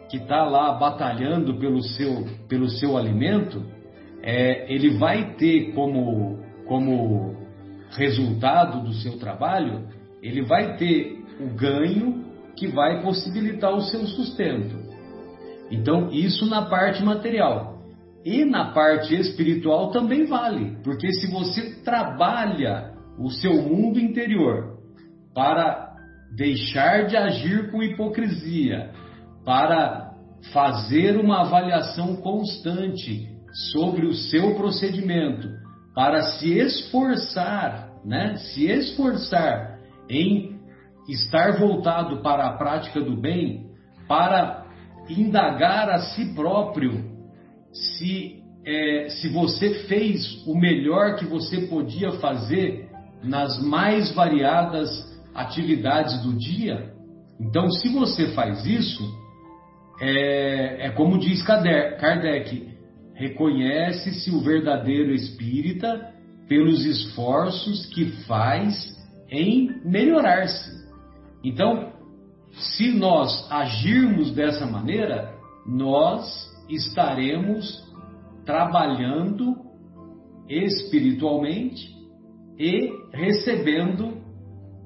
Speaker 2: que está lá batalhando pelo seu, pelo seu alimento, é, ele vai ter como, como resultado do seu trabalho, ele vai ter o ganho que vai possibilitar o seu sustento. Então, isso na parte material. E na parte espiritual também vale, porque se você trabalha o seu mundo interior para deixar de agir com hipocrisia, para fazer uma avaliação constante sobre o seu procedimento, para se esforçar, né, se esforçar em estar voltado para a prática do bem, para indagar a si próprio se, é, se você fez o melhor que você podia fazer nas mais variadas atividades do dia. Então, se você faz isso, é, é como diz Kardec, reconhece-se o verdadeiro espírita pelos esforços que faz em melhorar-se. Então, se nós agirmos dessa maneira, nós estaremos trabalhando espiritualmente e recebendo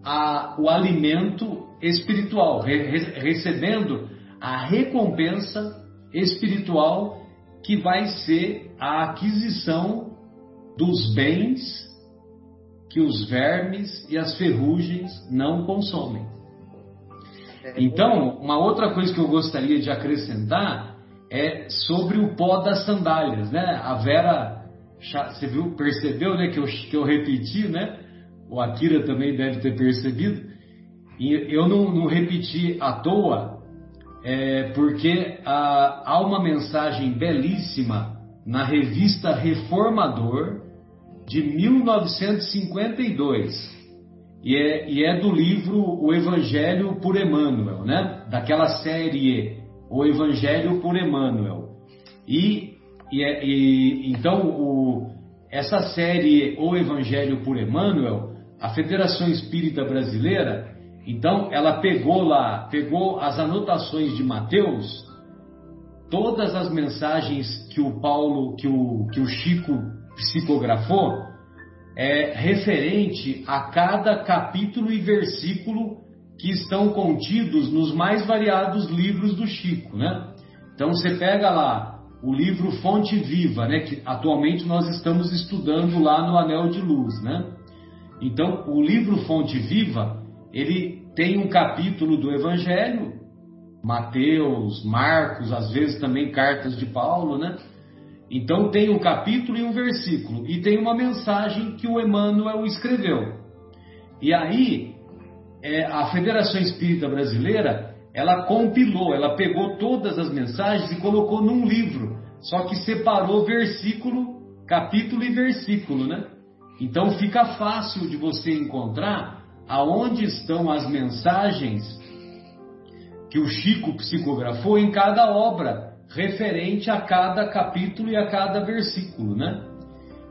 Speaker 2: a, o alimento espiritual, re, recebendo a recompensa espiritual que vai ser a aquisição dos bens que os vermes e as ferrugens não consomem. É. Então, uma outra coisa que eu gostaria de acrescentar é sobre o pó das sandálias, né? A Vera, você viu, percebeu, né, que eu, que eu repeti, né? O Akira também deve ter percebido. E eu não, não repeti à toa, é, porque há, há uma mensagem belíssima na revista Reformador de 1952. E é, e é do livro O Evangelho por Emmanuel, né? Daquela série o Evangelho por Emmanuel. E, e, é, e então o, essa série O Evangelho por Emmanuel, a Federação Espírita Brasileira, então ela pegou lá, pegou as anotações de Mateus, todas as mensagens que o Paulo, que o, que o Chico psicografou, é referente a cada capítulo e versículo que estão contidos nos mais variados livros do Chico, né? Então você pega lá o livro Fonte Viva, né, que atualmente nós estamos estudando lá no Anel de Luz, né? Então, o livro Fonte Viva, ele tem um capítulo do Evangelho, Mateus, Marcos, às vezes também cartas de Paulo, né? Então tem um capítulo e um versículo, e tem uma mensagem que o Emmanuel escreveu. E aí, é, a Federação Espírita Brasileira, ela compilou, ela pegou todas as mensagens e colocou num livro, só que separou versículo, capítulo e versículo, né? Então fica fácil de você encontrar aonde estão as mensagens que o Chico psicografou em cada obra, referente a cada capítulo e a cada versículo, né?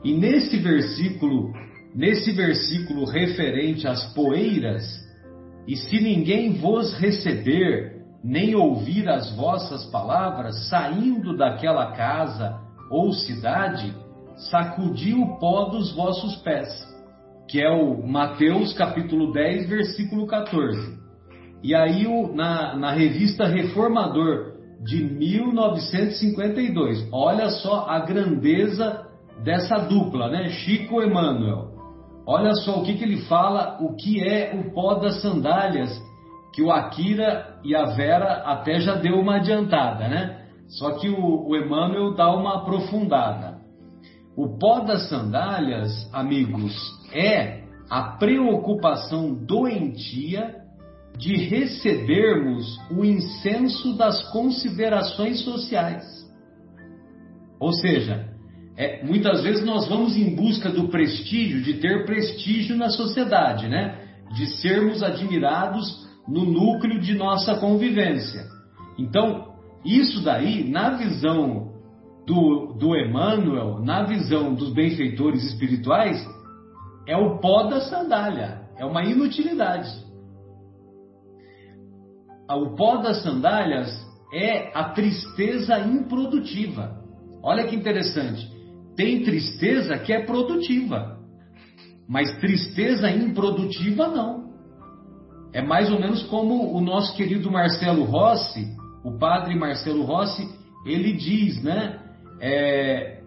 Speaker 2: E nesse versículo, nesse versículo referente às poeiras, e se ninguém vos receber, nem ouvir as vossas palavras, saindo daquela casa ou cidade, sacudi o pó dos vossos pés. Que é o Mateus capítulo 10, versículo 14. E aí, na, na revista Reformador de 1952. Olha só a grandeza dessa dupla, né? Chico Emmanuel. Olha só o que, que ele fala, o que é o pó das sandálias, que o Akira e a Vera até já deu uma adiantada, né? Só que o, o Emmanuel dá uma aprofundada. O pó das sandálias, amigos, é a preocupação doentia de recebermos o incenso das considerações sociais. Ou seja, é, muitas vezes nós vamos em busca do prestígio, de ter prestígio na sociedade, né? De sermos admirados no núcleo de nossa convivência. Então, isso daí, na visão do, do Emmanuel, na visão dos benfeitores espirituais, é o pó da sandália, é uma inutilidade. O pó das sandálias é a tristeza improdutiva. Olha que interessante. Tem tristeza que é produtiva, mas tristeza improdutiva não. É mais ou menos como o nosso querido Marcelo Rossi, o padre Marcelo Rossi, ele diz, né? É,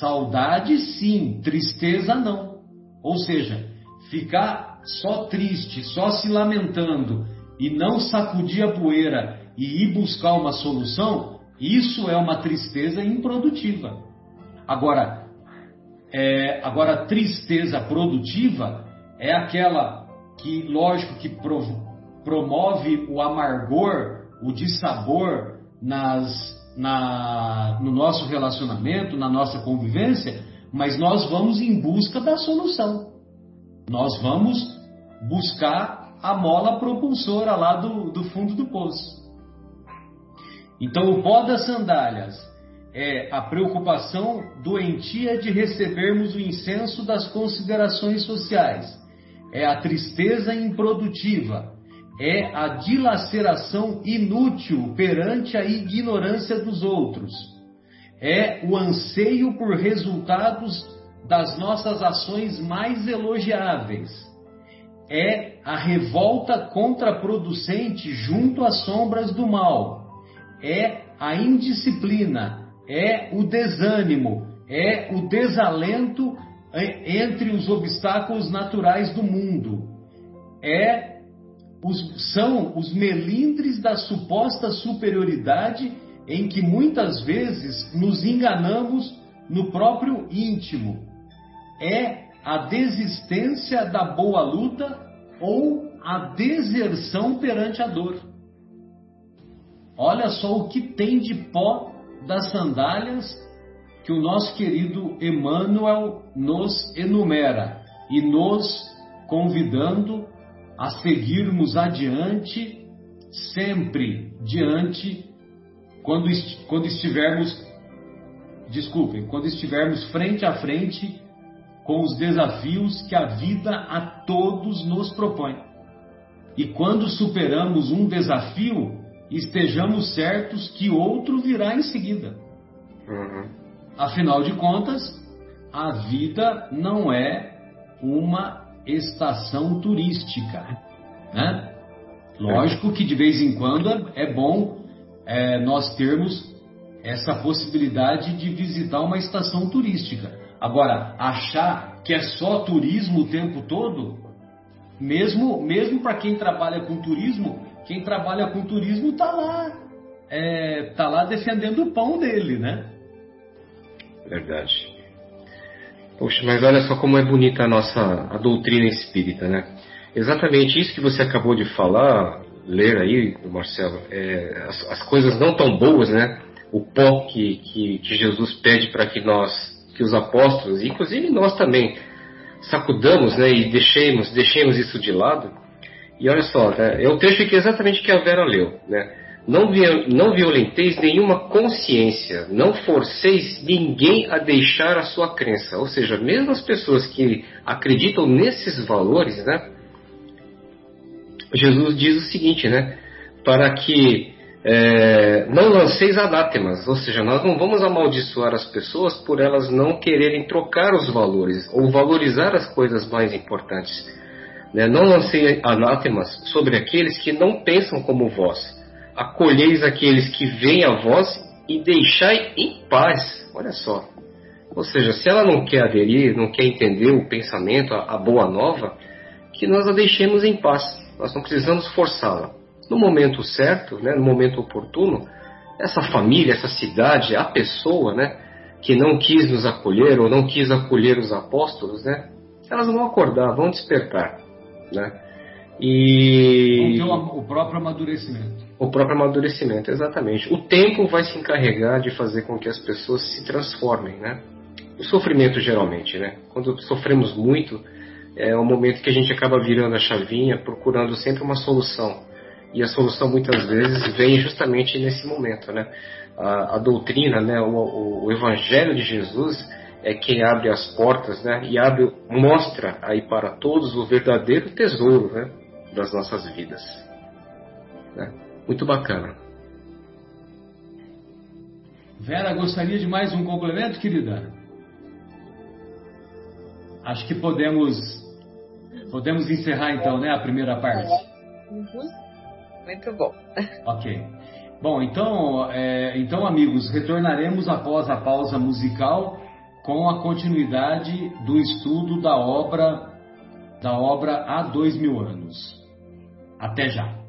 Speaker 2: saudade sim, tristeza não. Ou seja, ficar só triste, só se lamentando e não sacudir a poeira e ir buscar uma solução, isso é uma tristeza improdutiva. Agora, é, agora tristeza produtiva é aquela que, lógico, que promove o amargor, o dissabor nas, na, no nosso relacionamento, na nossa convivência, mas nós vamos em busca da solução. Nós vamos buscar a mola propulsora lá do, do fundo do poço. Então, o pó das sandálias é a preocupação doentia de recebermos o incenso das considerações sociais, é a tristeza improdutiva, é a dilaceração inútil perante a ignorância dos outros é o anseio por resultados das nossas ações mais elogiáveis. É a revolta contraproducente junto às sombras do mal. É a indisciplina, é o desânimo, é o desalento entre os obstáculos naturais do mundo. É os, são os melindres da suposta superioridade em que muitas vezes nos enganamos no próprio íntimo. É a desistência da boa luta ou a deserção perante a dor. Olha só o que tem de pó das sandálias que o nosso querido Emmanuel nos enumera e nos convidando a seguirmos adiante, sempre diante quando, quando estivermos, desculpem, quando estivermos frente a frente com os desafios que a vida a todos nos propõe. E quando superamos um desafio, estejamos certos que outro virá em seguida. Uhum. Afinal de contas, a vida não é uma estação turística, né? Lógico que de vez em quando é bom é, nós termos essa possibilidade de visitar uma estação turística. Agora, achar que é só turismo o tempo todo, mesmo, mesmo para quem trabalha com turismo, quem trabalha com turismo está lá, é, tá lá defendendo o pão dele, né?
Speaker 4: Verdade. Poxa, mas olha só como é bonita a nossa a doutrina espírita, né? Exatamente isso que você acabou de falar, ler aí, Marcelo, é, as, as, coisas não tão boas, né? O pó que, que, que Jesus pede para que nós, que os apóstolos, inclusive nós também, sacudamos, né? E deixemos, deixemos isso de lado. E olha só, né, é o trecho exatamente que a Vera leu, né? Não, não violenteis nenhuma consciência, não forceis ninguém a deixar a sua crença. Ou seja, mesmo as pessoas que acreditam nesses valores, né? Jesus diz o seguinte, né? Para que é, não lanceis anátemas, ou seja, nós não vamos amaldiçoar as pessoas por elas não quererem trocar os valores ou valorizar as coisas mais importantes. Né? Não lancei anátemas sobre aqueles que não pensam como vós, acolheis aqueles que vêm a vós e deixai em paz. Olha só. Ou seja, se ela não quer aderir, não quer entender o pensamento, a, a boa nova, que nós a deixemos em paz. Nós não precisamos forçá-la. No momento certo, né, no momento oportuno, essa família, essa cidade, a pessoa, né, que não quis nos acolher ou não quis acolher os apóstolos, né, elas vão acordar, vão despertar, né?
Speaker 2: E ter o próprio amadurecimento.
Speaker 4: O próprio amadurecimento, exatamente. O tempo vai se encarregar de fazer com que as pessoas se transformem, né? O sofrimento geralmente, né? Quando sofremos muito, é o momento que a gente acaba virando a chavinha, procurando sempre uma solução. E a solução muitas vezes vem justamente nesse momento, né? A, a doutrina, né? O, o, o, Evangelho de Jesus é quem abre as portas, né? E abre, mostra aí para todos o verdadeiro tesouro, né? Das nossas vidas. Né? Muito bacana.
Speaker 2: Vera, gostaria de mais um complemento, querida? Acho que podemos podemos encerrar então, né, a primeira parte.
Speaker 3: Uhum. Muito bom.
Speaker 2: Ok. Bom, então, é, então, amigos, retornaremos após a pausa musical com a continuidade do estudo da obra da obra há dois mil anos. Até já.